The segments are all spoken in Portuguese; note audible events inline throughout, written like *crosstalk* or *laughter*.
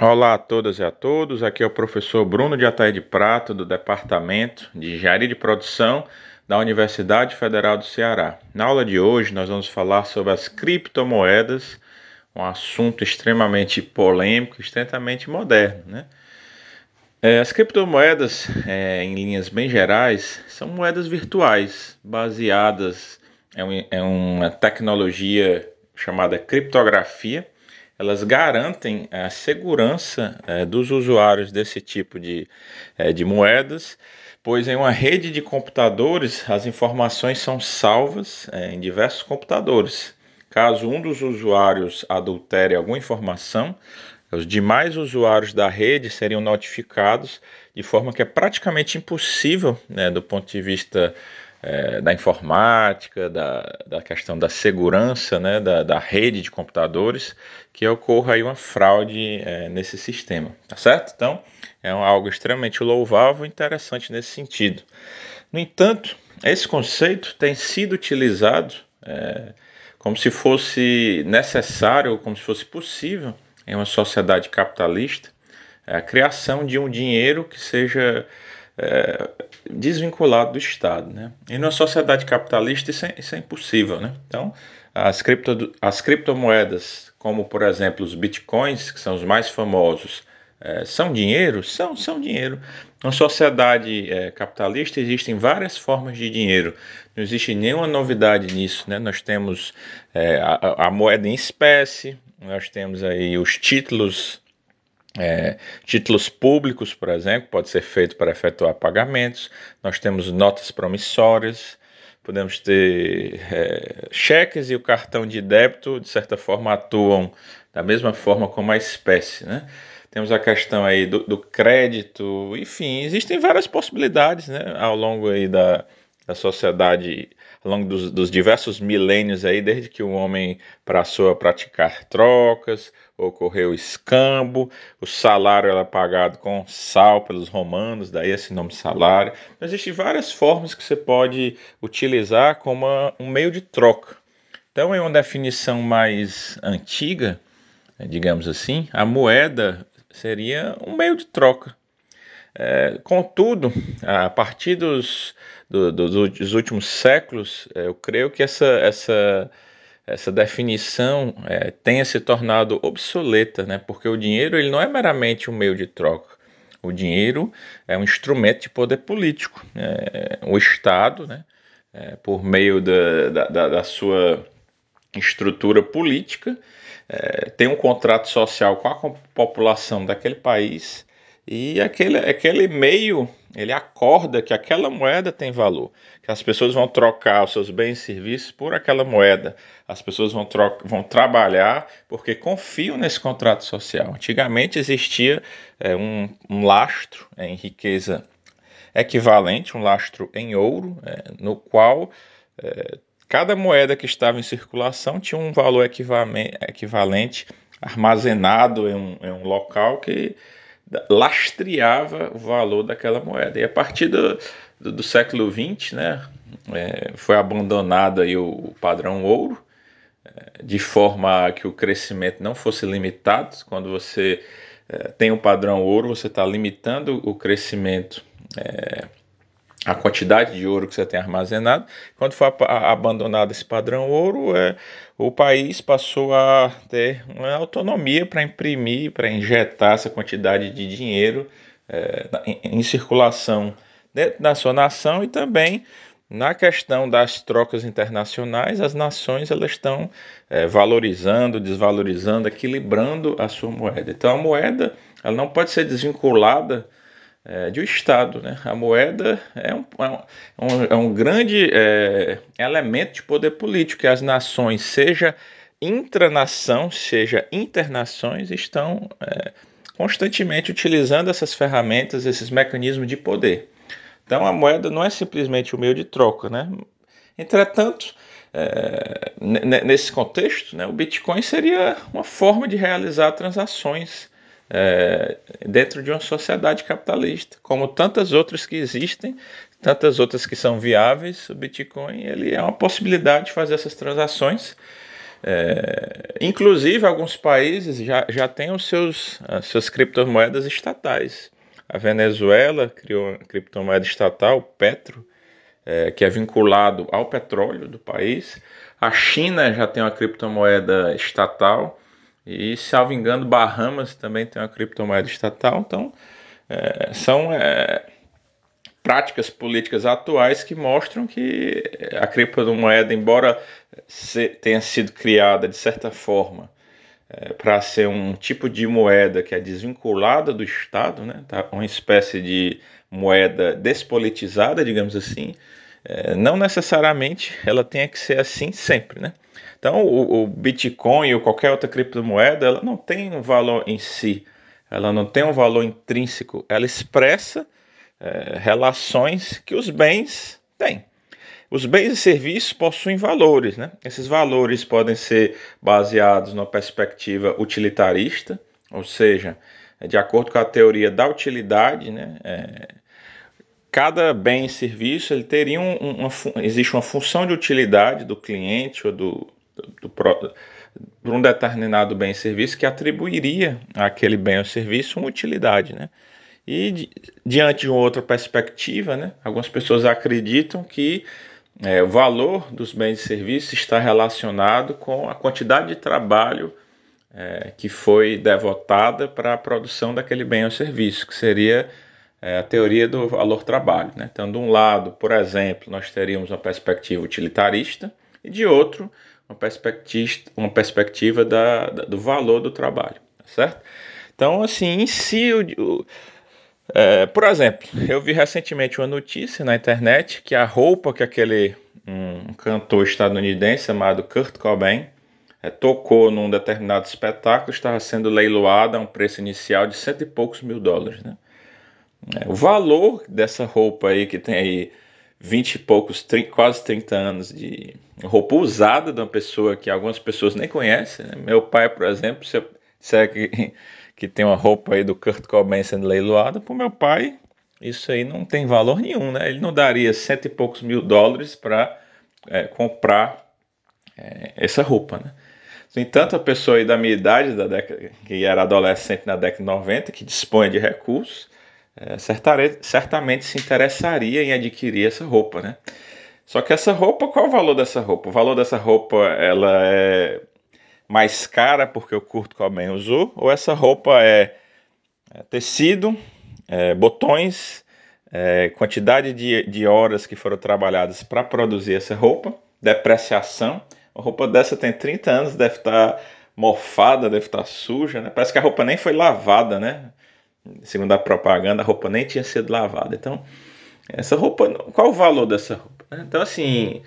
Olá a todas e a todos, aqui é o professor Bruno de Ataí de Prata, do Departamento de Engenharia de Produção da Universidade Federal do Ceará. Na aula de hoje nós vamos falar sobre as criptomoedas, um assunto extremamente polêmico, extremamente moderno. Né? É, as criptomoedas, é, em linhas bem gerais, são moedas virtuais, baseadas em, em uma tecnologia chamada criptografia, elas garantem a segurança é, dos usuários desse tipo de, é, de moedas, pois em uma rede de computadores as informações são salvas é, em diversos computadores. Caso um dos usuários adultere alguma informação, os demais usuários da rede seriam notificados de forma que é praticamente impossível, né, do ponto de vista é, da informática, da, da questão da segurança né, da, da rede de computadores, que ocorra aí uma fraude é, nesse sistema, tá certo? Então, é algo extremamente louvável e interessante nesse sentido. No entanto, esse conceito tem sido utilizado é, como se fosse necessário, como se fosse possível em uma sociedade capitalista a criação de um dinheiro que seja é, desvinculado do Estado. Né? E numa sociedade capitalista isso é, isso é impossível. Né? Então, as, cripto, as criptomoedas, como por exemplo os bitcoins, que são os mais famosos, é, são dinheiro? São, são dinheiro. Na sociedade é, capitalista existem várias formas de dinheiro. Não existe nenhuma novidade nisso. Né? Nós temos é, a, a, moeda em espécie, nós temos aí os títulos é, títulos públicos, por exemplo, pode ser feito para efetuar pagamentos. Nós temos notas promissórias, podemos ter é, cheques e o cartão de débito, de certa forma, atuam da mesma forma como a espécie, né? Temos a questão aí do, do crédito, enfim, existem várias possibilidades, né, ao longo aí da, da sociedade ao longo dos, dos diversos milênios aí, desde que o homem passou a praticar trocas, ocorreu escambo, o salário era pagado com sal pelos romanos, daí esse nome salário. Então, existem várias formas que você pode utilizar como um meio de troca. Então, em uma definição mais antiga, digamos assim, a moeda seria um meio de troca. É, contudo, a partir dos, do, do, dos últimos séculos, é, eu creio que essa, essa, essa definição é, tenha se tornado obsoleta, né? porque o dinheiro ele não é meramente um meio de troca. O dinheiro é um instrumento de poder político. É, o Estado, né? É, por meio da, da, da sua estrutura política, é, tem um contrato social com a população daquele país e aquele, aquele meio, ele acorda que aquela moeda tem valor, que as pessoas vão trocar os seus bens e serviços por aquela moeda. As pessoas vão, vão trabalhar porque confiam nesse contrato social. Antigamente existia é, um, um, lastro em riqueza equivalente, um lastro em ouro, é, no qual é, cada moeda que estava em circulação tinha um valor equivalente armazenado em um, em um local que lastreava o valor daquela moeda. E a partir do, do, do século XX, né, é, foi abandonado aí o, o padrão ouro, é, de forma que o crescimento não fosse limitado. Quando você é, tem o um padrão ouro, você está limitando o crescimento é, a quantidade de ouro que você tem armazenado. Quando for abandonado esse padrão ouro, é, o país passou a ter uma autonomia para imprimir, para injetar essa quantidade de dinheiro é, em, em, circulação dentro da sua nação e também na questão das trocas internacionais, as nações elas estão é, valorizando, desvalorizando, equilibrando a sua moeda. Então a moeda ela não pode ser desvinculada é, de um Estado. Né? A moeda é um, é um, é um grande é, elemento de poder político que as nações, seja intranação, seja internações, estão é, constantemente utilizando essas ferramentas, esses mecanismos de poder. Então a moeda não é simplesmente o meio de troca. Né? Entretanto, é, nesse contexto, né, o Bitcoin seria uma forma de realizar transações é, dentro de uma sociedade capitalista, como tantas outras que existem, tantas outras que são viáveis, o Bitcoin ele é uma possibilidade de fazer essas transações É, inclusive, alguns países já, já têm os seus, as suas criptomoedas estatais. A Venezuela criou uma criptomoeda estatal, Petro, é, que é vinculado ao petróleo do país. A China já tem uma criptomoeda estatal. E, salvo engano, Bahamas também tem uma criptomoeda estatal. Então, é, são é, práticas políticas atuais que mostram que a criptomoeda, embora tenha sido criada de certa forma é, para ser um tipo de moeda que é desvinculada do Estado, né, tá? uma espécie de moeda despolitizada, digamos assim, é, não necessariamente ela tenha que ser assim sempre, né? Então, o, o, Bitcoin ou qualquer outra criptomoeda, ela não tem um valor em si, ela não tem um valor intrínseco, ela expressa é, relações que os bens têm. Os bens e serviços possuem valores, né? Esses valores podem ser baseados numa perspectiva utilitarista, ou seja, de acordo com a teoria da utilidade, né? É, cada bem e serviço ele teria um, uma, existe uma função de utilidade do cliente ou do, do, do por um determinado bem e serviço que atribuiria àquele bem ou serviço uma utilidade, né? E diante de uma outra perspectiva, né, algumas pessoas acreditam que é, o valor dos bens e serviços está relacionado com a quantidade de trabalho é, que foi devotada para a produção daquele bem ou serviço, que seria é, a teoria do valor-trabalho. Né? Então, de um lado, por exemplo, nós teríamos uma perspectiva utilitarista e de outro, uma perspectiva, uma perspectiva da, da do valor do trabalho, tá certo? Então, assim, em si, o, é, por exemplo, eu vi recentemente uma notícia na internet que a roupa que aquele um cantor estadunidense chamado Kurt Cobain é, tocou num determinado espetáculo estava sendo leiloada a um preço inicial de cento e poucos mil dólares. Né? É, o valor dessa roupa aí, que tem aí vinte e poucos, quase 30 anos de roupa usada de uma pessoa que algumas pessoas nem conhecem. Né? Meu pai, por exemplo, se eu disser que *laughs* que tem uma roupa aí do Kurt Cobain sendo leiloada, para meu pai, isso aí não tem valor nenhum, né? Ele não daria cento e poucos mil dólares para é, comprar é, essa roupa, né? No entanto, a pessoa aí da minha idade, da década, que era adolescente na década de 90, que dispõe de recursos, é, certamente se interessaria em adquirir essa roupa, né? Só que essa roupa, qual o valor dessa roupa? O valor dessa roupa, ela é mais cara porque o Kurt Cobain usou, ou essa roupa é, é tecido, é, botões, é, quantidade de, de horas que foram trabalhadas para produzir essa roupa, depreciação. Uma roupa dessa tem 30 anos, deve estar tá mofada, deve estar tá suja, né? Parece que a roupa nem foi lavada, né? Segundo a propaganda, a roupa nem tinha sido lavada. Então, essa roupa, qual o valor dessa roupa? Então, assim,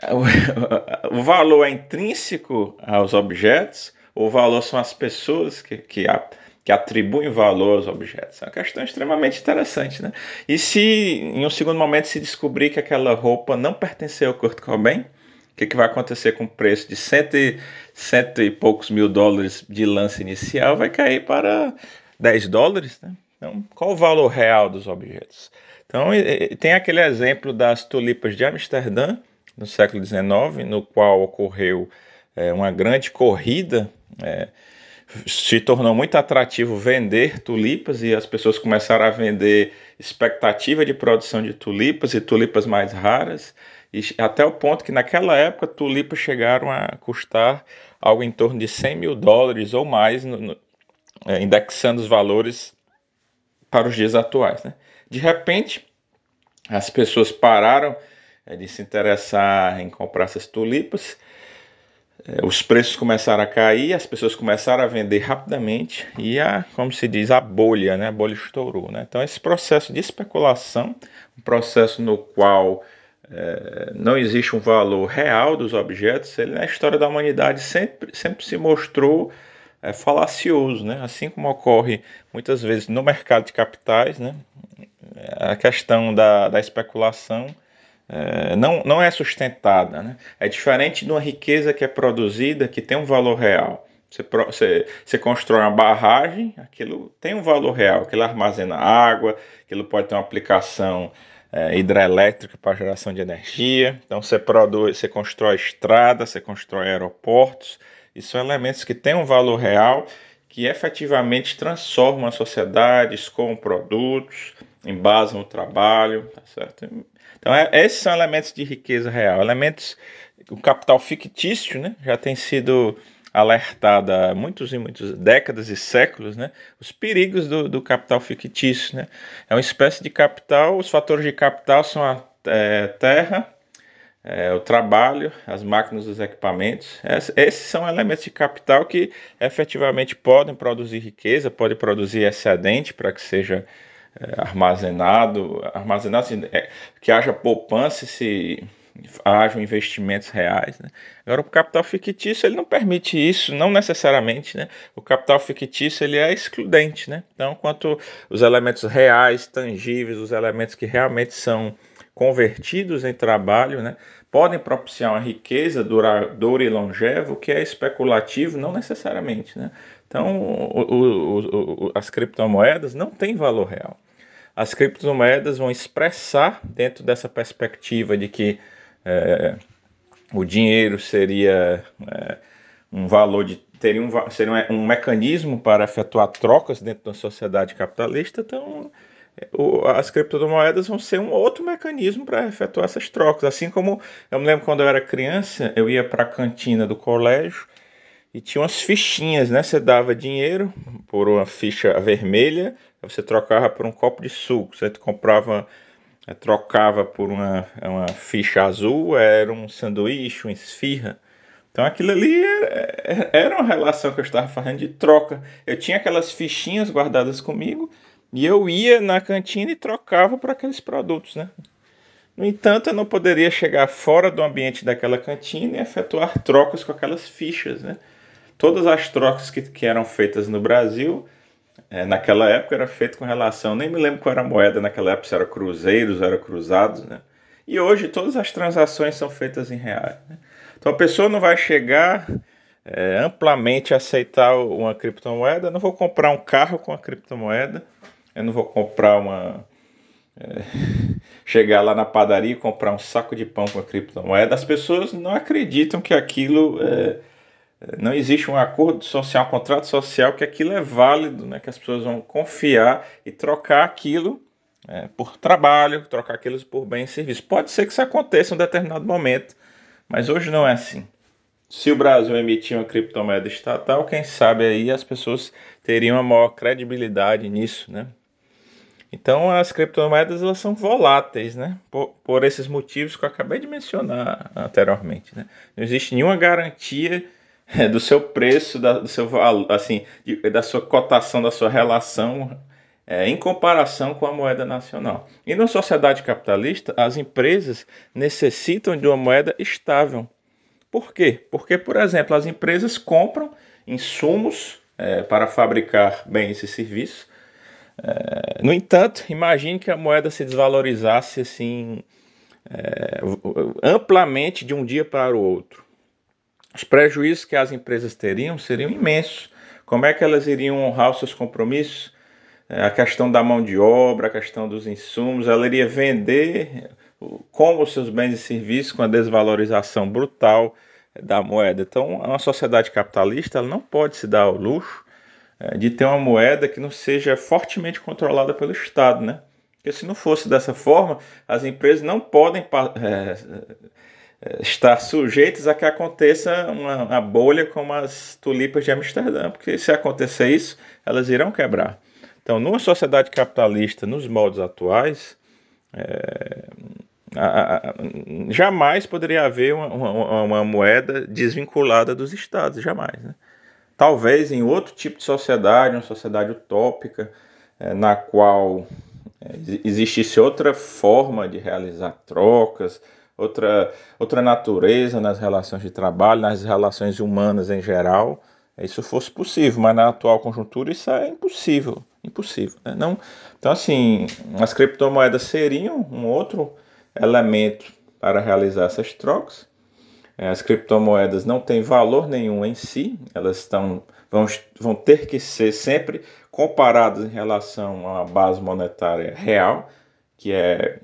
*laughs* o valor é intrínseco aos objetos, o valor são as pessoas que, que, que atribuem valor aos objetos. É uma questão extremamente interessante, né? E se em um segundo momento se descobrir que aquela roupa não pertenceu ao Kurt Cobain, o que, que vai acontecer com o preço de cento e, cento e poucos mil dólares de lance inicial? Vai cair para 10 dólares, né? Então, qual o valor real dos objetos? Então, tem aquele exemplo das tulipas de Amsterdã, no século XIX, no qual ocorreu é, uma grande corrida. É, se tornou muito atrativo vender tulipas e as pessoas começaram a vender expectativa de produção de tulipas e tulipas mais raras, e até o ponto que naquela época tulipas chegaram a custar algo em torno de 100 mil dólares ou mais, no, no, é, indexando os valores para os dias atuais. Né? De repente, as pessoas pararam é, de se interessar em comprar essas tulipas. É, os preços começaram a cair, as pessoas começaram a vender rapidamente e a, como se diz, a bolha, né? A bolha estourou, né? Então esse processo de especulação, um processo no qual é, não existe um valor real dos objetos, ele na história da humanidade sempre, sempre se mostrou é, falacioso, né? Assim como ocorre muitas vezes no mercado de capitais, né? A questão da, da especulação é, não, não é sustentada. Né? É diferente de uma riqueza que é produzida, que tem um valor real. Você, você, você, constrói uma barragem, aquilo tem um valor real, aquilo armazena água, aquilo pode ter uma aplicação é, hidrelétrica para geração de energia. Então você produz, você constrói estradas, você constrói aeroportos. E são elementos que têm um valor real, que efetivamente transformam a sociedade, escoam produtos, embasam o trabalho, tá certo? Então é, esses são elementos de riqueza real, elementos o capital fictício, né, já tem sido alertado há muitos e muitas décadas e séculos, né, os perigos do, do, capital fictício, né, é uma espécie de capital, os fatores de capital são a é, terra, é, o trabalho, as máquinas, os equipamentos, esses são elementos de capital que efetivamente podem produzir riqueza, podem produzir excedente para que seja é, armazenado, armazenado assim, é, que haja poupança se hajam investimentos reais. Né? Agora, o capital fictício ele não permite isso, não necessariamente. Né? O capital fictício ele é excludente. Né? Então, quanto os elementos reais, tangíveis, os elementos que realmente são convertidos em trabalho, né, podem propiciar uma riqueza duradoura e longeva, o que é especulativo, não necessariamente. Né? Então, o, o, o, as criptomoedas não têm valor real. As criptomoedas vão expressar, dentro dessa perspectiva de que é, o dinheiro seria é, um valor de teria um, seria um, um, mecanismo para efetuar trocas dentro da sociedade capitalista, então as criptomoedas vão ser um outro mecanismo para efetuar essas trocas. Assim como eu me lembro quando eu era criança, eu ia para a cantina do colégio e tinha umas fichinhas, né? Você dava dinheiro por uma ficha vermelha, você trocava por um copo de suco, você comprava é, trocava por uma, uma ficha azul, era um sanduíche, uma esfirra. Então aquilo ali era, era uma relação que eu estava fazendo de troca. Eu tinha aquelas fichinhas guardadas comigo e eu ia na cantina e trocava por aqueles produtos, né? No entanto, eu não poderia chegar fora do ambiente daquela cantina e efetuar trocas com aquelas fichas, né? Todas as trocas que, que eram feitas no Brasil é, naquela época era feito com relação, nem me lembro qual era a moeda naquela época, se era cruzeiros, era cruzados, né? E hoje todas as transações são feitas em reais. Né? Então a pessoa não vai chegar é, amplamente a aceitar uma criptomoeda. Não vou comprar um carro com a criptomoeda. Eu não vou comprar uma. É, *laughs* chegar lá na padaria e comprar um saco de pão com a criptomoeda. As pessoas não acreditam que aquilo é, não existe um acordo social, um contrato social que aquilo é válido, né? que as pessoas vão confiar e trocar aquilo é, por trabalho, trocar aquilo por bem e serviço. Pode ser que isso aconteça em um determinado momento, mas hoje não é assim. Se o Brasil emitir uma criptomoeda estatal, quem sabe aí as pessoas teriam uma maior credibilidade nisso, né? Então as criptomoedas elas são voláteis, né? Por, por esses motivos que eu acabei de mencionar anteriormente, né? Não existe nenhuma garantia é, do seu preço, da, do seu assim, de, da sua cotação, da sua relação é, em comparação com a moeda nacional. E na sociedade capitalista, as empresas necessitam de uma moeda estável. Por quê? Porque, por exemplo, as empresas compram insumos é, para fabricar bens e serviços. É, no entanto, imagine que a moeda se desvalorizasse assim é, amplamente de um dia para o outro os prejuízos que as empresas teriam seriam imensos. Como é que elas iriam honrar os seus compromissos? É, a questão da mão de obra, a questão dos insumos, ela iria vender como os seus bens e serviços com a desvalorização brutal da moeda. Então, uma sociedade capitalista não pode se dar ao luxo de ter uma moeda que não seja fortemente controlada pelo Estado, né? Porque se não fosse dessa forma, as empresas não podem é, estar sujeitos a que aconteça uma, uma, bolha como as tulipas de Amsterdã, porque se acontecer isso, elas irão quebrar. Então, numa sociedade capitalista, nos moldes atuais, é, a, a, jamais poderia haver uma, uma, uma, moeda desvinculada dos estados, jamais. Né? Talvez em outro tipo de sociedade, uma sociedade utópica, é, na qual é, existisse outra forma de realizar trocas, outra, outra natureza nas relações de trabalho, nas relações humanas em geral, isso fosse possível, mas na atual conjuntura isso é impossível, impossível. Né? Não, então assim, as criptomoedas seriam um outro elemento para realizar essas trocas. É, as criptomoedas não têm valor nenhum em si, elas estão, vão, vão ter que ser sempre comparadas em relação uma base monetária real, que é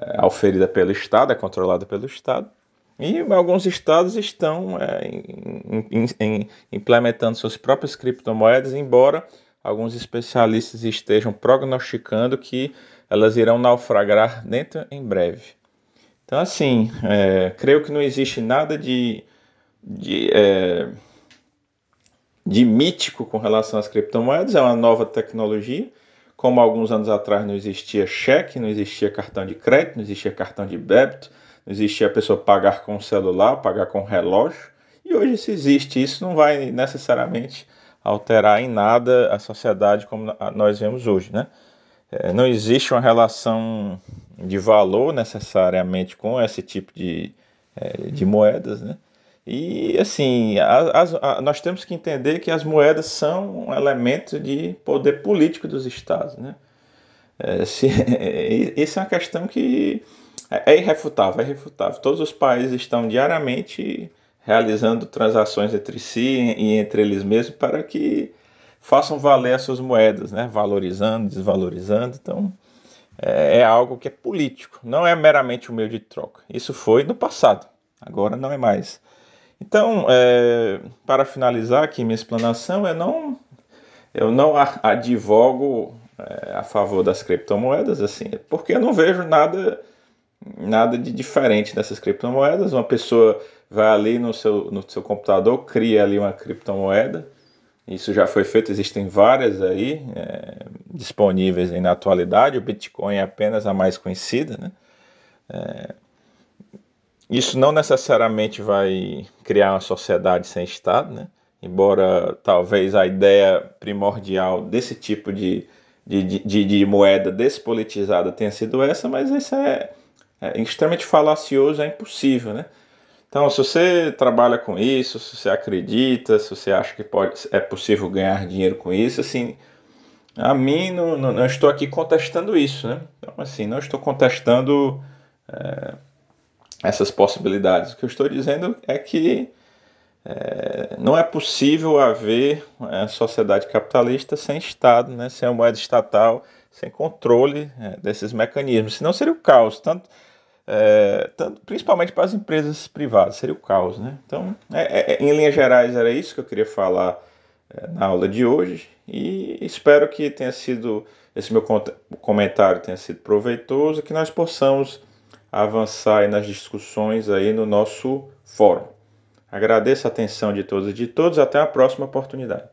é, auferida pelo Estado, é controlada pelo Estado. E alguns estados estão é, em, em, em, implementando suas próprias criptomoedas, embora alguns especialistas estejam prognosticando que elas irão naufragar dentro em breve. Então, assim, é, creio que não existe nada de, de, é, de mítico com relação às criptomoedas, é uma nova tecnologia. Como alguns anos atrás não existia cheque, não existia cartão de crédito, não existia cartão de débito, não existia a pessoa pagar com celular, pagar com relógio. E hoje, se existe isso, não vai necessariamente alterar em nada a sociedade como nós vemos hoje, né? É, não existe uma relação de valor necessariamente com esse tipo de, é, de moedas, né? E assim, as, a, nós temos que entender que as moedas são um elemento de poder político dos estados, né? É, se, *laughs* essa é uma questão que é, é irrefutável, é irrefutável. Todos os países estão diariamente realizando transações entre si e entre eles mesmos para que façam valer as suas moedas, né? valorizando, desvalorizando. Então, é, é algo que é político, não é meramente um meio de troca. Isso foi no passado, agora não é mais. Então, é, para finalizar aqui minha explanação, eu não, eu não advogo é, a favor das criptomoedas, assim, porque eu não vejo nada nada de diferente dessas criptomoedas. Uma pessoa vai ali no seu, no seu computador, cria ali uma criptomoeda. Isso já foi feito, existem várias aí é, disponíveis aí na atualidade. O Bitcoin é apenas a mais conhecida, né? É, isso não necessariamente vai criar uma sociedade sem Estado, né? embora talvez a ideia primordial desse tipo de, de, de, de moeda despolitizada tenha sido essa, mas isso é, é extremamente falacioso, é impossível, né? Então, se você trabalha com isso, se você acredita, se você acha que pode, é possível ganhar dinheiro com isso, assim, a mim não, não, não estou aqui contestando isso, né? Então, assim, não estou contestando é, essas possibilidades. O que eu estou dizendo é que é, não é possível haver é, sociedade capitalista sem Estado, né? sem a moeda estatal, sem controle é, desses mecanismos. Senão seria o caos, tanto é, tanto, principalmente para as empresas privadas, seria o caos. Né? Então, é, é, em linhas gerais, era isso que eu queria falar é, na aula de hoje e espero que tenha sido esse meu comentário tenha sido proveitoso, que nós possamos avançar nas discussões aí no nosso fórum. Agradeço a atenção de todos e de todos, até a próxima oportunidade.